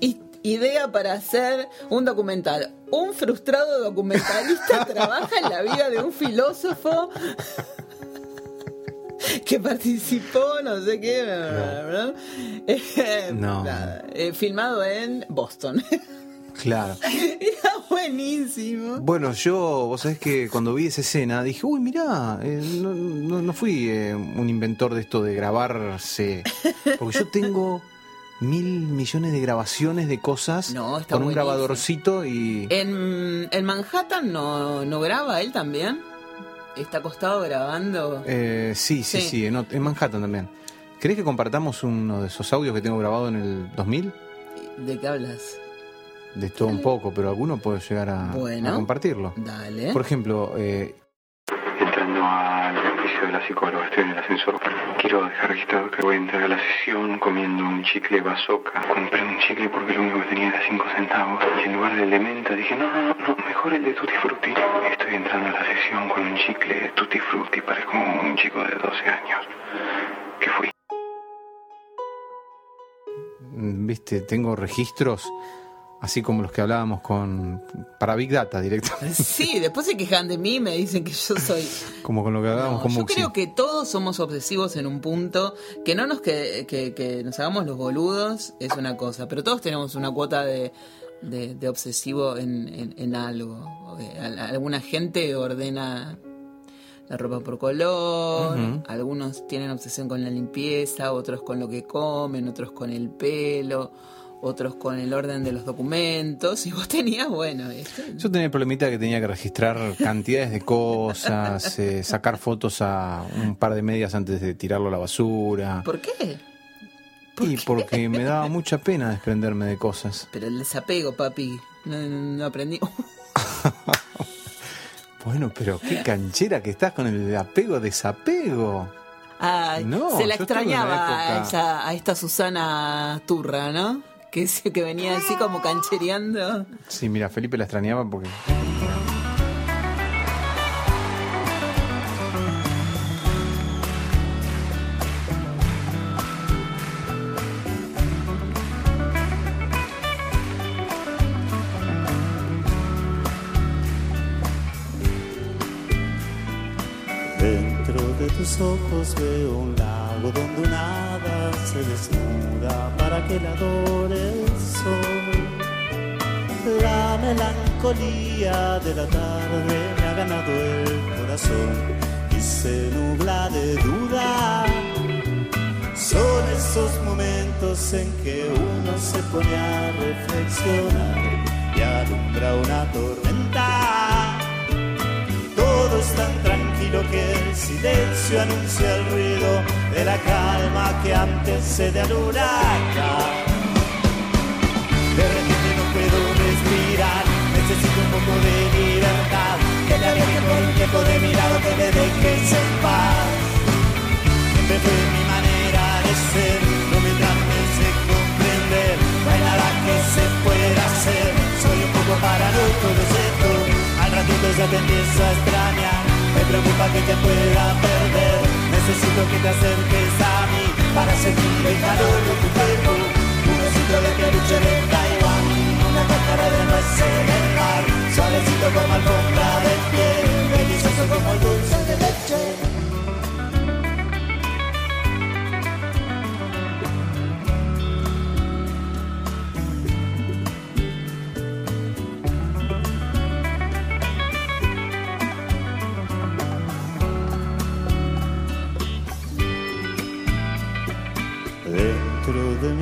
"I- idea para hacer un documental. Un frustrado documentalista trabaja en la vida de un filósofo que participó, no sé qué, ¿verdad? Eh, No. nada, eh, filmado en Boston. Claro. Era buenísimo. Bueno, yo, vos sabés que cuando vi esa escena dije, uy, mirá, eh, no, no- no fui eh, un inventor de esto de grabarse. Porque yo tengo mil millones de grabaciones de cosas No, está con un grabadorcito y... En, en Manhattan no, no graba él también. Está acostado grabando. Eh, sí, sí, Sí. sí, en, Manhattan también. ¿Querés que compartamos uno de esos audios que tengo grabado en el 2000? ¿De qué hablas? De todo un poco, pero alguno puede llegar a, Bueno. a compartirlo. Dale. Por ejemplo, eh, de la psicóloga, estoy en el ascensor. Quiero dejar registrado que voy a entrar a la sesión comiendo un chicle bazooka. Compré un chicle porque lo único que tenía era 5 centavos. Y en lugar de menta dije, no, no, no, no, mejor el de Tutti Frutti. Estoy entrando a la sesión con un chicle Tutti Frutti. Parezco un chico de 12 años. ¿Qué fui? mm, viste, tengo registros así como los que hablábamos con para Big Data directamente, Sí, después se quejan de mí, me dicen que yo soy. como con lo que hablábamos No, con yo creo que todos somos obsesivos en un punto. Que no nos que, que, que nos hagamos los boludos es una cosa, pero todos tenemos una cuota de, de, de obsesivo en, en, en algo. Eh, al- Alguna gente ordena la ropa por color, algunos tienen obsesión con la limpieza, otros con lo que comen, otros con el pelo, otros con el orden de los documentos. Y vos tenías, bueno, este, Yo tenía el problemita que tenía que registrar cantidades de cosas, eh, sacar fotos a un par de medias antes de tirarlo a la basura. ¿por qué? Y porque me daba mucha pena desprenderme de cosas. Pero el desapego, papi, no, no aprendí. Bueno, pero qué canchera que estás con el apego-desapego. Ay, No, se la extrañaba a, época- esa- a esta Susana Turra, ¿no? Que, que venía así como canchereando. Sí, mira, Felipe la extrañaba porque. Dentro de tus ojos veo un donde un hada se desnuda para que la adore el sol. La melancolía de la tarde me ha ganado el corazón y se nubla de duda. Son esos momentos en que uno se pone a reflexionar y alumbra una tormenta. Todo es tan tranquilo que el silencio anuncia el ruido de la calma que antecede al huracán. De repente no puedo respirar, necesito un poco de libertad. Que me aleje por un tiempo de mi lado, que me dejes en paz. Siempre fue mi manera de ser, no me trates de comprender. No hay nada que se pueda hacer, soy un poco paranoico, lo siento. Al ratito ya te empiezo a extrañar, preocupa que te pueda perder. Necesito que te acerques a mí para sentir el calor de tu cuerpo. Un osito de peluche de Taiwán, una cáscara de nuez en el mar, suavecito como alfombra de piel, delicioso como el dulce de leche.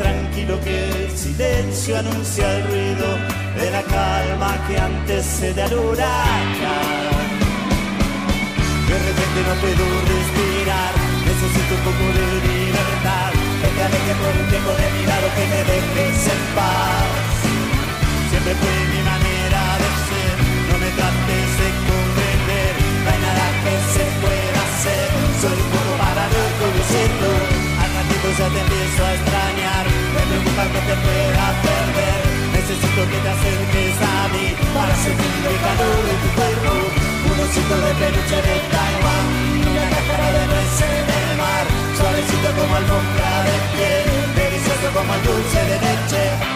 Tranquilo que el silencio anuncia el ruido de la calma que antecede al huracán. De repente no puedo respirar, necesito un poco de libertad. Que te aleje por un tiempo de mi lado, que me dejes en paz. Siempre fue mi manera de ser, no me trates de comprender. No hay nada que se pueda hacer, soy un poco paranoico, lo siento. Al ratito ya te empiezo a extrañar, que te pueda perder. Necesito que te acerques a mí para sentir el calor de tu cuerpo. Un osito de peluche de Taiwán, una cáscara de nuez en el mar, suavecito como alfombra de piel, delicioso como el dulce de leche.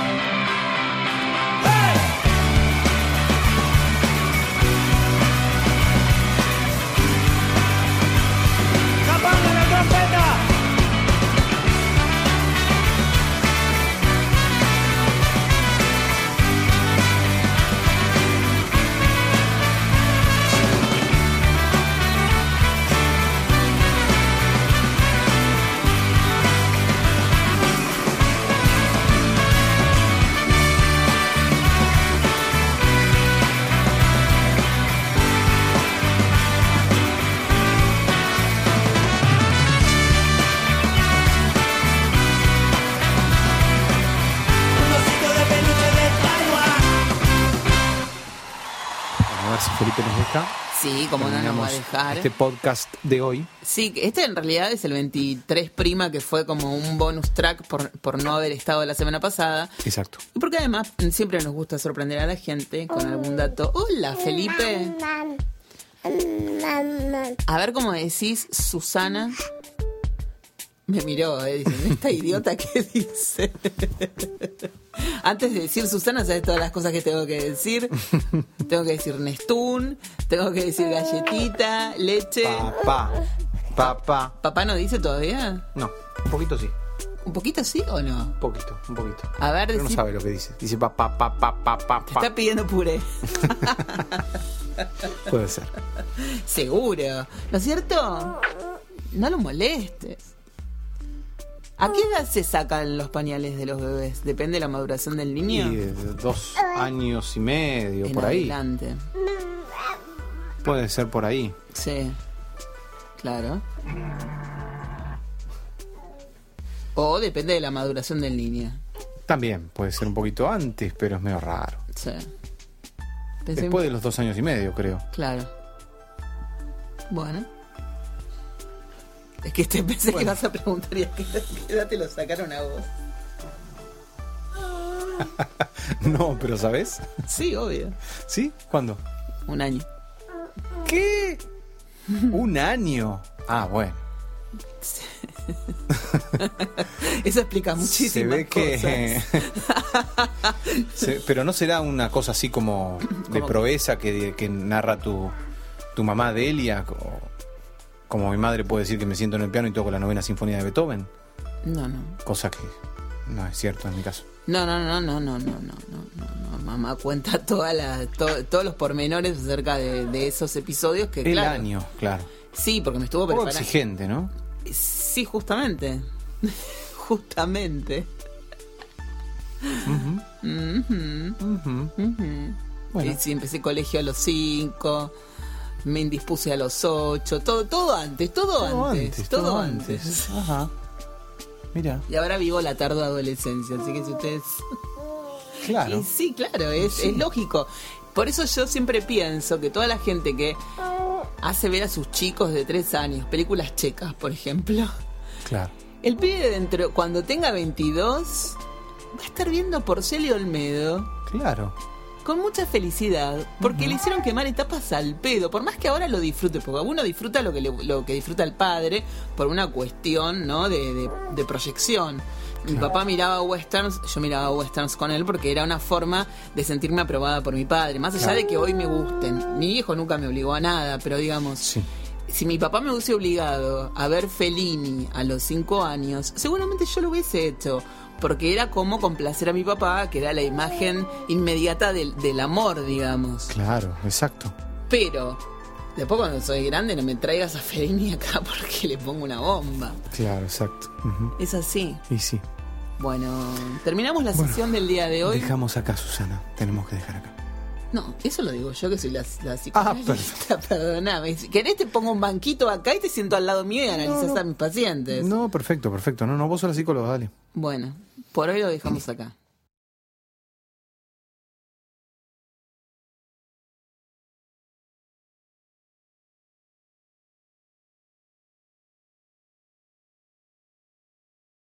Sí, como no nos va a dejar. Este podcast de hoy. Sí, este en realidad es el 23 prima, que fue como un bonus track por, por no haber estado la semana pasada. Exacto. Y porque además siempre nos gusta sorprender a la gente con algún dato. Hola, Felipe. A ver cómo decís Susana. Me miró, eh, diciendo, esta idiota que dice. Antes de decir Susana, sabes todas las cosas que tengo que decir. Tengo que decir Nestún, tengo que decir galletita, leche. Papá. Papá. ¿Papá no dice todavía? No, un poquito sí. ¿Un poquito sí o no? Un poquito, un poquito. A ver, Pero no decí- sabe lo que dice. Dice papá, papá, papá, Te papá. está pidiendo puré. Puede ser. Seguro. ¿No es cierto? No lo molestes. ¿A qué edad se sacan los pañales de los bebés? ¿Depende de la maduración del niño? Y, eh, dos años y medio, En por ahí. adelante. Puede ser por ahí. Sí, claro. O depende de la maduración del niño. También puede ser un poquito antes, pero es medio raro. Sí. Pensé- Después de los dos años y medio, creo. Claro. Bueno. Es que te pensé que Bueno. ibas a preguntar y a qué edad te lo sacaron a vos. No, pero ¿sabes? Sí, obvio. ¿Sí? ¿Cuándo? Un año. ¿Qué? Un año. Ah, bueno. Eso explica muchísimas Se ve que. cosas. Se- pero no será una cosa así como de proeza que, que narra tu, tu mamá Delia. o- como mi madre puede decir que me siento en el piano y toco la novena sinfonía de Beethoven. No, no. Cosa que no es cierto en mi caso. No, no, no, no, no, no, no, no, no, no. Mamá cuenta toda la, to- todos los pormenores acerca de, de esos episodios que, El claro. año, claro. Sí, porque me estuvo preparando. exigente, ¿no? Sí, justamente. justamente. Ujú. Bueno. Y sí, empecé colegio a los 5, me indispuse a los 8, todo, todo antes, todo, antes, todo antes. Ajá. Mira, Y ahora vivo la tarde adolescencia, así que si ustedes... claro. Y sí, claro, es, es lógico. Por eso yo siempre pienso que toda la gente que hace ver a sus chicos de 3 años películas checas, por ejemplo, Claro. el pibe dentro, cuando tenga 22, va a estar viendo Porcel y Olmedo Claro. Con mucha felicidad, porque le hicieron quemar etapas al pedo, por más que ahora lo disfrute, porque uno disfruta lo que, le- lo que disfruta el padre por una cuestión ¿no? de, de- de proyección. Mi papá miraba westerns, yo miraba westerns con él porque era una forma de sentirme aprobada por mi padre, más allá Claro. de que hoy me gusten. Mi hijo nunca me obligó a nada, pero digamos, si mi papá me hubiese obligado a ver Fellini a los 5 años, seguramente yo lo hubiese hecho. Porque era como complacer a mi papá, que era la imagen inmediata del, del amor, digamos. Claro, exacto. Pero, después cuando soy grande, no me traigas a Fellini acá porque le pongo una bomba. Claro, exacto. Es así. Y sí. Bueno, terminamos la sesión del día de hoy. Dejamos acá, Susana. Tenemos que dejar acá. No, eso lo digo yo que soy la, la Ah, psicoanalista, perdóname. Si querés te pongo un banquito acá y te siento al lado mío y analizas no. a mis pacientes. No, perfecto, perfecto. No, no, vos sos la psicóloga, dale. Bueno, por hoy lo dejamos acá.